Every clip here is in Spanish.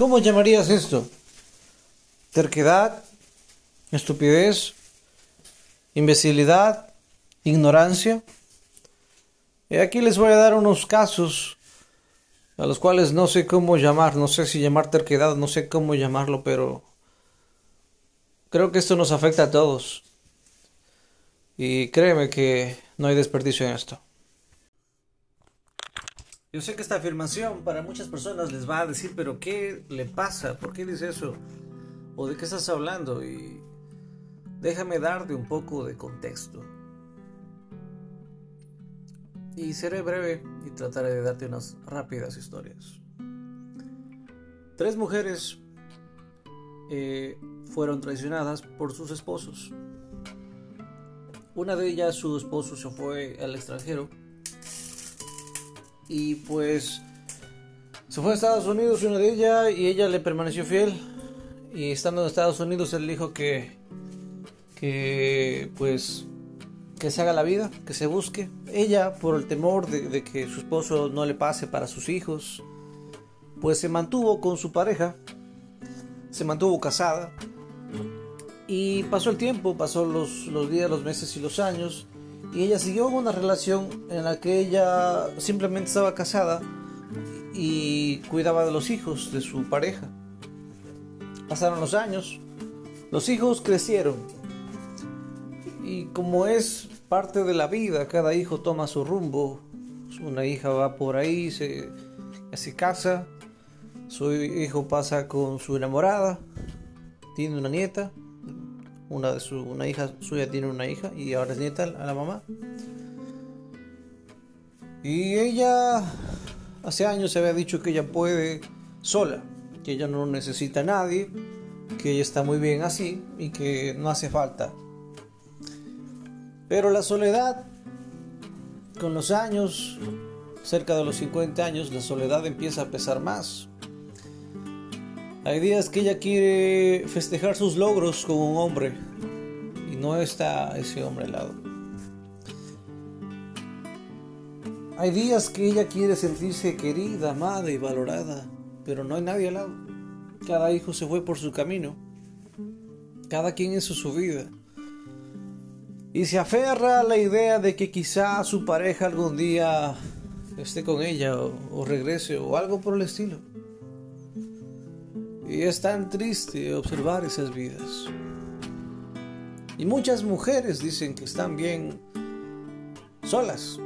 ¿Cómo llamarías esto? ¿Terquedad? ¿Estupidez? ¿Imbecilidad? ¿Ignorancia? Y aquí les voy a dar unos casos a los cuales no sé cómo llamar, no sé si llamar terquedad, no sé cómo llamarlo, pero creo que esto nos afecta a todos. Y créeme que no hay desperdicio en esto. Yo sé que esta afirmación para muchas personas les va a decir, pero ¿qué le pasa? ¿Por qué dice eso? ¿O de qué estás hablando? Y déjame darte un poco de contexto. Y seré breve y trataré de darte unas rápidas historias. Tres mujeres eh, fueron traicionadas por sus esposos. Una de ellas, su esposo se fue al extranjero y pues se fue a Estados Unidos una de ellas y ella le permaneció fiel y estando en Estados Unidos él dijo que que pues que se haga la vida, que se busque. Ella por el temor de, que su esposo no le pase para sus hijos, pues se mantuvo con su pareja, se mantuvo casada y pasó el tiempo, pasó los, los días, los meses y los años y ella siguió una relación en la que ella simplemente estaba casada y cuidaba de los hijos de su pareja. Pasaron los años, los hijos crecieron y como es parte de la vida, cada hijo toma su rumbo. Una hija va por ahí, se, se casa, su hijo pasa con su enamorada, tiene una nieta, una, de su, una hija suya tiene una hija y ahora es nieta a la mamá. Y ella hace años se había dicho que ella puede sola, que ella no necesita a nadie, que ella está muy bien así y que no hace falta. Pero la soledad, con los años, cerca de los 50 años, la soledad empieza a pesar más. Hay días que ella quiere festejar sus logros con un hombre y no está ese hombre al lado. Hay días que ella quiere sentirse querida, amada y valorada, pero no hay nadie al lado. Cada hijo se fue por su camino. Cada quien hizo su vida. Y se aferra a la idea de que quizá su pareja algún día esté con ella o, o regrese o algo por el estilo. Y es tan triste observar esas vidas. Y muchas mujeres dicen que están bien solas.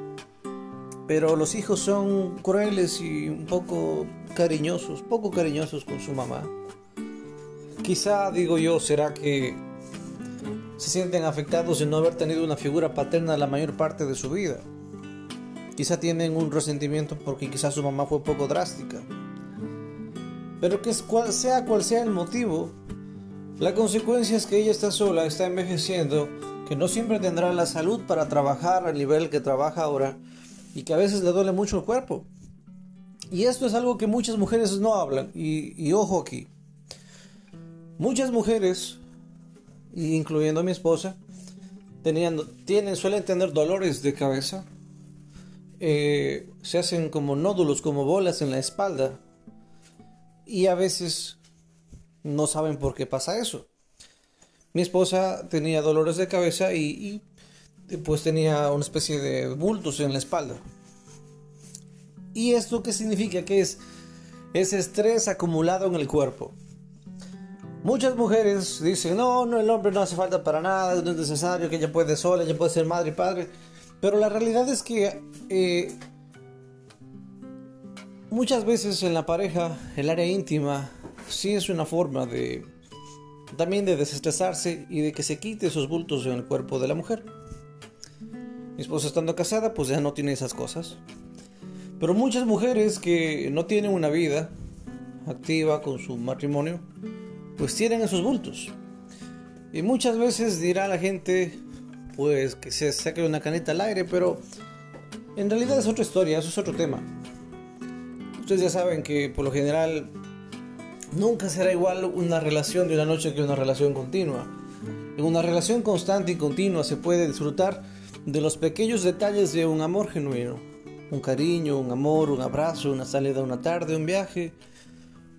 Pero los hijos son crueles y un poco cariñosos, poco cariñosos con su mamá. Quizá, digo yo, será que se sienten afectados de no haber tenido una figura paterna la mayor parte de su vida. Quizá tienen un resentimiento porque quizá su mamá fue poco drástica. Pero que sea cual sea el motivo, la consecuencia es que ella está sola, está envejeciendo, que no siempre tendrá la salud para trabajar al nivel que trabaja ahora y que a veces le duele mucho el cuerpo. Y esto es algo que muchas mujeres no hablan. Y, ojo aquí. Muchas mujeres, incluyendo mi esposa, tienen, suelen tener dolores de cabeza. Eh, se hacen como nódulos, como bolas en la espalda y a veces no saben por qué pasa eso. Mi esposa tenía dolores de cabeza y, pues tenía una especie de bultos en la espalda. ¿Y esto qué significa? Que es ese estrés acumulado en el cuerpo. Muchas mujeres dicen, no, no, el hombre no hace falta para nada, no es necesario, que ella puede sola, ella puede ser madre y padre. Pero la realidad es que eh, Muchas veces en la pareja, el área íntima, sí es una forma de también de desestresarse y de que se quite esos bultos en el cuerpo de la mujer. Mi esposa estando casada, pues ya no tiene esas cosas. Pero muchas mujeres que no tienen una vida activa con su matrimonio, pues tienen esos bultos. Y muchas veces dirá la gente, pues que se saque una caneta al aire, pero en realidad es otra historia, eso es otro tema. Ustedes ya saben que por lo general nunca será igual una relación de una noche que una relación continua. En una relación constante y continua se puede disfrutar de los pequeños detalles de un amor genuino. Un cariño, un amor, un abrazo, una salida una tarde, un viaje,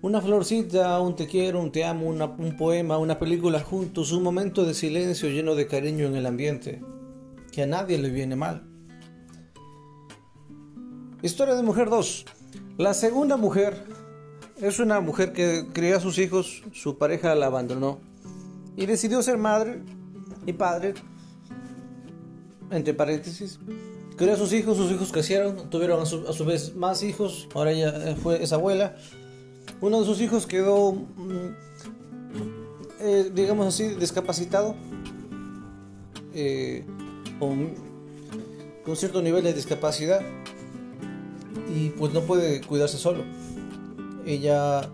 Una florcita, un te quiero, un te amo, un poema, una película juntos, un momento de silencio lleno de cariño en el ambiente, que a nadie le viene mal. Historia de mujer 2. La segunda mujer es una mujer que crió a sus hijos, su pareja la abandonó y decidió ser madre y padre, entre paréntesis. Crió a sus hijos, sus hijos crecieron, tuvieron a su, vez más hijos, ahora ella fue esa abuela. Uno de sus hijos quedó, mm, eh, digamos así, discapacitado, eh, con, con cierto nivel de discapacidad y pues no puede cuidarse solo. Ella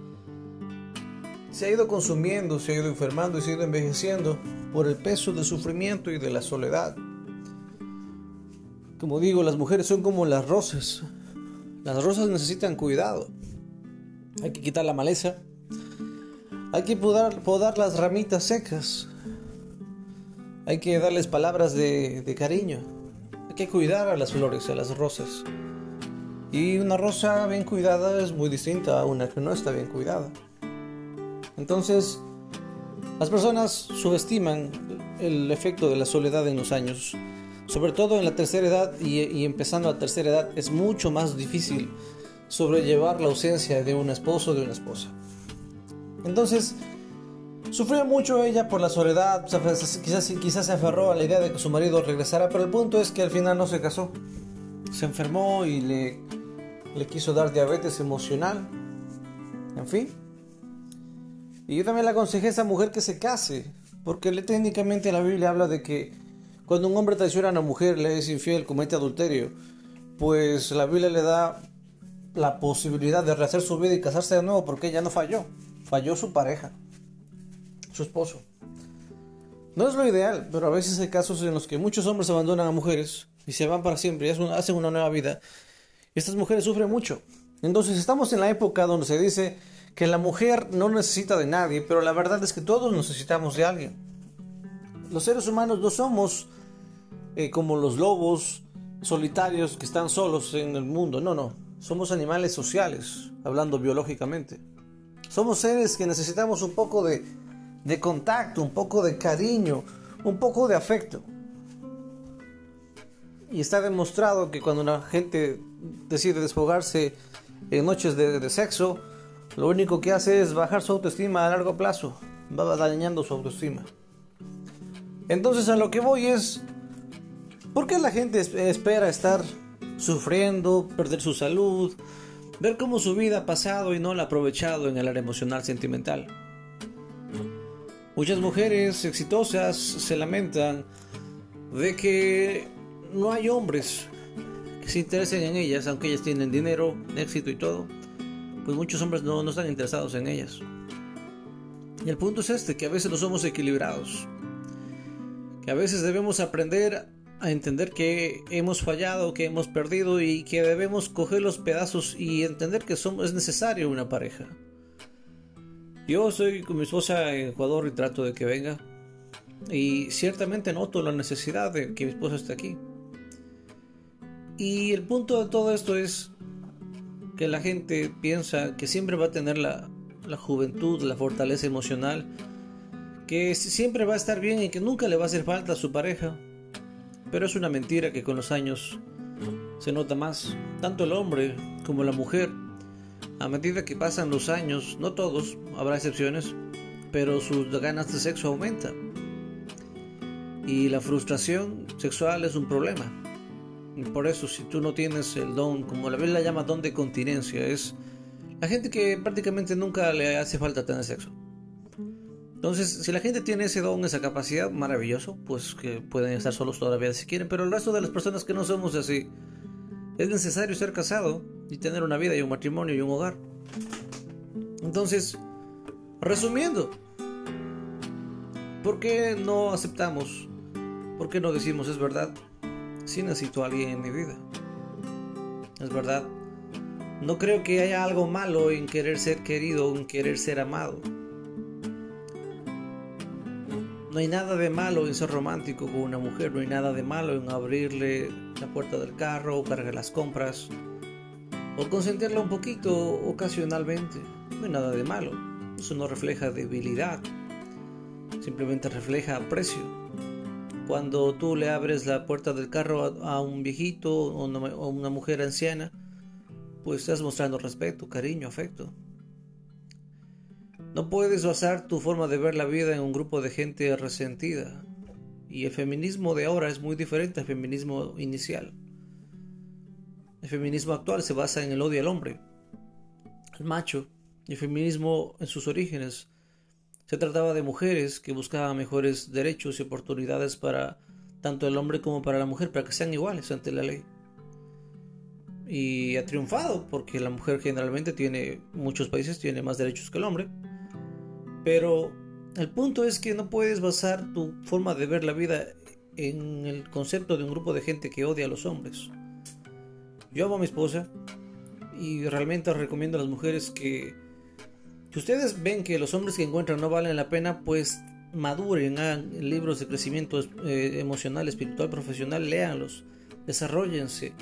se ha ido consumiendo, se ha ido enfermando y se ha ido envejeciendo por el peso del sufrimiento y de la soledad. Como digo, las mujeres son como las rosas. Las rosas necesitan cuidado. Hay que quitar la maleza. Hay que podar, podar las ramitas secas. Hay que darles palabras de, de cariño. Hay que cuidar a las flores, a las rosas. Y una rosa bien cuidada es muy distinta a una que no está bien cuidada. Entonces, las personas subestiman el efecto de la soledad en los años. Sobre todo en la tercera edad y, empezando a la tercera edad es mucho más difícil sobrellevar la ausencia de un esposo o de una esposa. Entonces, sufrió mucho ella por la soledad, quizás, quizás se aferró a la idea de que su marido regresara, pero el punto es que al final no se casó. Se enfermó y le le quiso dar diabetes emocional. En fin. Y yo también le aconsejé a esa mujer que se case, porque le, técnicamente la Biblia habla de que cuando un hombre traiciona a una mujer, le es infiel, comete adulterio, pues la Biblia le da la posibilidad de rehacer su vida y casarse de nuevo porque ella no falló, falló su pareja, su esposo. No es lo ideal, pero a veces hay casos en los que muchos hombres abandonan a mujeres y se van para siempre y hacen una nueva vida estas mujeres sufren mucho. Entonces estamos en la época donde se dice que la mujer no necesita de nadie, pero la verdad es que todos necesitamos de alguien. Los seres humanos no somos eh, como los lobos solitarios que están solos en el mundo, no, no. Somos animales sociales, hablando biológicamente. Somos seres que necesitamos un poco de, de contacto, un poco de cariño, un poco de afecto. Y está demostrado que cuando una gente decide desfogarse en noches de, sexo, lo único que hace es bajar su autoestima a largo plazo, va dañando su autoestima. Entonces a lo que voy es, ¿por qué la gente espera estar sufriendo, perder su salud, ver cómo su vida ha pasado y no la ha aprovechado en el área emocional sentimental? Muchas mujeres exitosas se lamentan de que no hay hombres que se interesen en ellas, aunque ellas tienen dinero, éxito y todo, pues muchos hombres no, no están interesados en ellas. Y el punto es este, que a veces no somos equilibrados, que a veces debemos aprender a entender que hemos fallado, que hemos perdido y que debemos coger los pedazos y entender que somos, es necesario una pareja. Yo estoy con mi esposa en Ecuador y trato de que venga. Y ciertamente noto la necesidad de que mi esposa esté aquí. Y el punto de todo esto es que la gente piensa que siempre va a tener la, juventud, la fortaleza emocional, que siempre va a estar bien y que nunca le va a hacer falta a su pareja. Pero es una mentira que con los años se nota más, tanto el hombre como la mujer. A medida que pasan los años, no todos, habrá excepciones, pero sus ganas de sexo aumentan. Y la frustración sexual es un problema. Por eso, si tú no tienes el don, como la Biblia llama don de continencia, es la gente que prácticamente nunca le hace falta tener sexo. Entonces, si la gente tiene ese don, esa capacidad, maravilloso, pues que pueden estar solos todavía si quieren, pero el resto de las personas que no somos así, es necesario ser casado y tener una vida y un matrimonio y un hogar. Entonces, resumiendo, ¿por qué no aceptamos? ¿Por qué no decimos es verdad? Sí necesito a alguien en mi vida. Es verdad. No creo que haya algo malo en querer ser querido o en querer ser amado. No hay nada de malo en ser romántico con una mujer, no hay nada de malo en abrirle la puerta del carro o cargar las compras. o consentirla un poquito ocasionalmente. No hay nada de malo. Eso no refleja debilidad. Simplemente refleja aprecio. Cuando tú le abres la puerta del carro a, un viejito o una mujer anciana, pues estás mostrando respeto, cariño, afecto. No puedes basar tu forma de ver la vida en un grupo de gente resentida. Y el feminismo de ahora es muy diferente al feminismo inicial. El feminismo actual se basa en el odio al hombre, al macho. El feminismo en sus orígenes se trataba de mujeres que buscaban mejores derechos y oportunidades para tanto el hombre como para la mujer, para que sean iguales ante la ley. Y ha triunfado porque la mujer generalmente tiene, muchos países tiene más derechos que el hombre. Pero el punto es que no puedes basar tu forma de ver la vida en el concepto de un grupo de gente que odia a los hombres. Yo amo a mi esposa y realmente recomiendo a las mujeres que si ustedes ven que los hombres que encuentran no valen la pena, pues maduren, hagan libros de crecimiento eh, emocional, espiritual, profesional, léanlos, desarrollense,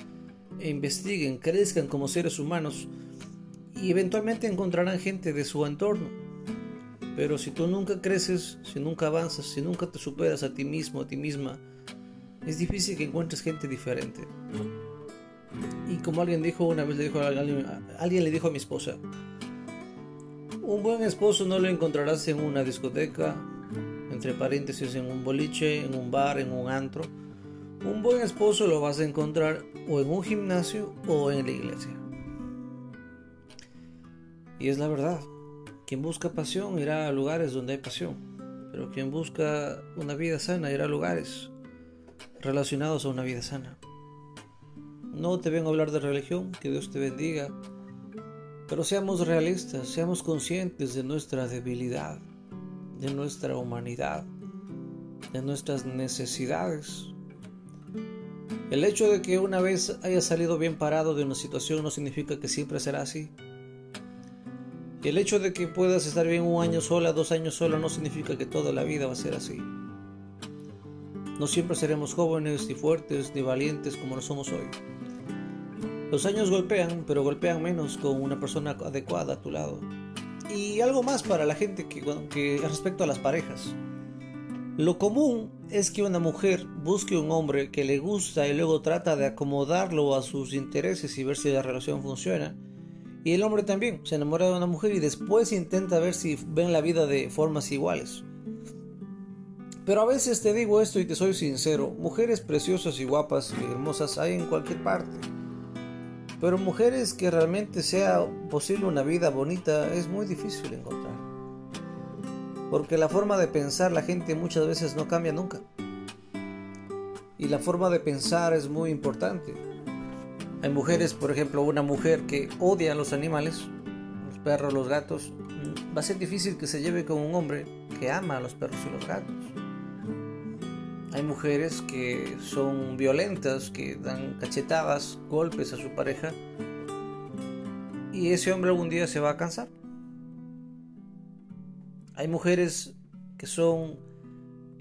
investiguen, crezcan como seres humanos y eventualmente encontrarán gente de su entorno. Pero si tú nunca creces, si nunca avanzas, si nunca te superas a ti mismo, a ti misma, es difícil que encuentres gente diferente. Y como alguien dijo una vez, le dijo a alguien, alguien le dijo a mi esposa, un buen esposo no lo encontrarás en una discoteca, entre paréntesis en un boliche, en un bar, en un antro. Un buen esposo lo vas a encontrar o en un gimnasio o en la iglesia. Y es la verdad. Quien busca pasión irá a lugares donde hay pasión. Pero quien busca una vida sana irá a lugares relacionados a una vida sana. No te vengo a hablar de religión, que Dios te bendiga. Pero seamos realistas, seamos conscientes de nuestra debilidad, de nuestra humanidad, de nuestras necesidades. El hecho de que una vez haya salido bien parado de una situación no significa que siempre será así. El hecho de que puedas estar bien un año sola, dos años sola, no significa que toda la vida va a ser así. No siempre seremos jóvenes, ni fuertes, ni valientes como lo somos hoy. Los años golpean, pero golpean menos con una persona adecuada a tu lado. Y algo más para la gente que, que respecto a las parejas. Lo común es que una mujer busque un hombre que le gusta y luego trata de acomodarlo a sus intereses y ver si la relación funciona y el hombre también se enamora de una mujer y después intenta ver si ven la vida de formas iguales. Pero a veces te digo esto y te soy sincero, mujeres preciosas y guapas y hermosas hay en cualquier parte. Pero mujeres que realmente sea posible una vida bonita es muy difícil encontrar. Porque la forma de pensar la gente muchas veces no cambia nunca. Y la forma de pensar es muy importante. Hay mujeres, por ejemplo, una mujer que odia a los animales, los perros, los gatos, mm, va a ser difícil que se lleve con un hombre que ama a los perros y los gatos. Hay mujeres que son violentas, que dan cachetadas, golpes a su pareja, y ese hombre algún día se va a cansar. Hay mujeres que son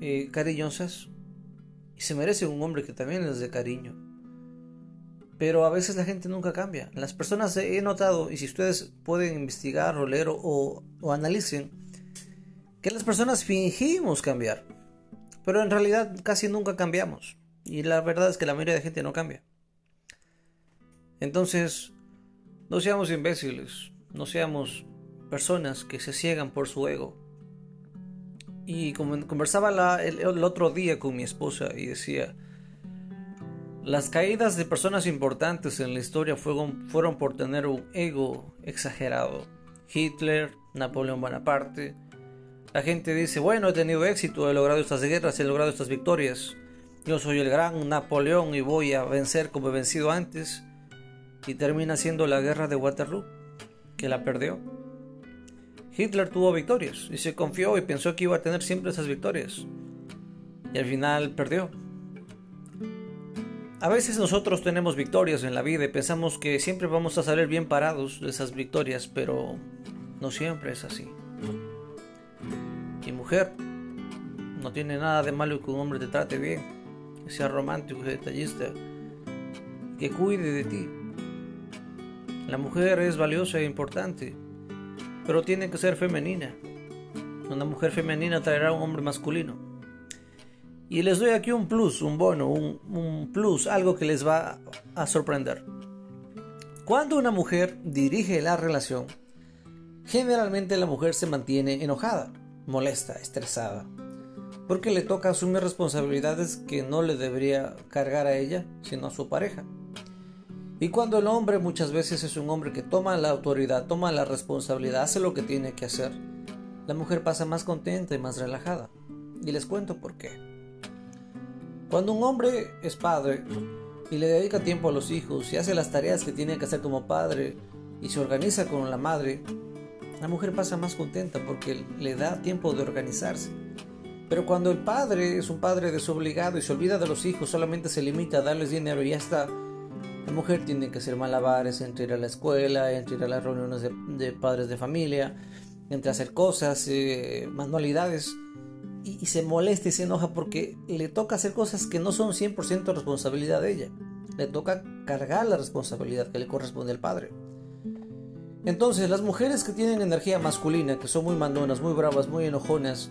eh, cariñosas y se merece un hombre que también les dé cariño. Pero a veces la gente nunca cambia. Las personas he notado, y si ustedes pueden investigar o leer o, analicen, que las personas fingimos cambiar. Pero en realidad casi nunca cambiamos. Y la verdad es que la mayoría de gente no cambia. Entonces, no seamos imbéciles, no seamos personas que se ciegan por su ego. Y conversaba el otro día con mi esposa y decía, las caídas de personas importantes en la historia fueron, fueron por tener un ego exagerado. Hitler, Napoleón Bonaparte. La gente dice, bueno, he tenido éxito, he logrado estas guerras, he logrado estas victorias. Yo soy el gran Napoleón y voy a vencer como he vencido antes. Y termina siendo la guerra de Waterloo, que la perdió. Hitler tuvo victorias y se confió y pensó que iba a tener siempre esas victorias. Y al final perdió. A veces nosotros tenemos victorias en la vida y pensamos que siempre vamos a salir bien parados de esas victorias, pero no siempre es así. No tiene nada de malo que un hombre te trate bien, que sea romántico, detallista, que cuide de ti. La mujer es valiosa e importante, pero tiene que ser femenina. Una mujer femenina traerá a un hombre masculino. Y les doy aquí un plus, un bono, un plus, algo que les va a sorprender. Cuando una mujer dirige la relación, generalmente la mujer se mantiene enojada, molesta, estresada, porque le toca asumir responsabilidades que no le debería cargar a ella, sino a su pareja. Y cuando el hombre muchas veces es un hombre que toma la autoridad, toma la responsabilidad, hace lo que tiene que hacer, la mujer pasa más contenta y más relajada. Y les cuento por qué. Cuando un hombre es padre y le dedica tiempo a los hijos y hace las tareas que tiene que hacer como padre y se organiza con la madre, la mujer pasa más contenta porque le da tiempo de organizarse. Pero cuando el padre es un padre desobligado y se olvida de los hijos, solamente se limita a darles dinero y ya está, la mujer tiene que hacer malabares entre ir a la escuela, entre ir a las reuniones de, padres de familia, entre hacer cosas, eh, manualidades, y, se molesta y se enoja porque le toca hacer cosas que no son 100% responsabilidad de ella. Le toca cargar la responsabilidad que le corresponde al padre. Entonces, las mujeres que tienen energía masculina, que son muy mandonas, muy bravas, muy enojonas,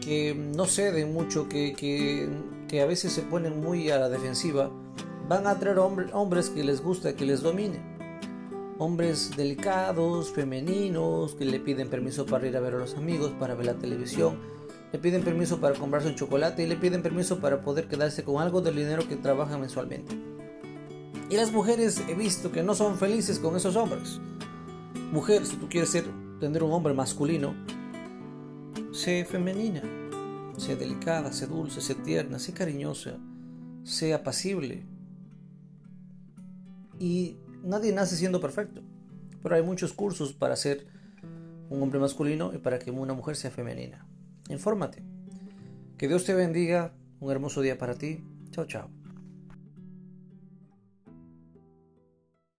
que no ceden mucho, que, que, a veces se ponen muy a la defensiva, van a atraer hombres que les gusta que les dominen hombres delicados, femeninos, que le piden permiso para ir a ver a los amigos, para ver la televisión, le piden permiso para comprarse un chocolate y le piden permiso para poder quedarse con algo del dinero que trabaja mensualmente. Y las mujeres he visto que no son felices con esos hombres. Mujer, si tú quieres ser, tener un hombre masculino, sé femenina, sé delicada, sé dulce, sé tierna, sé cariñosa, sé apacible. Y nadie nace siendo perfecto, pero hay muchos cursos para ser un hombre masculino y para que una mujer sea femenina. Infórmate. Que Dios te bendiga. Un hermoso día para ti. Chao, chao.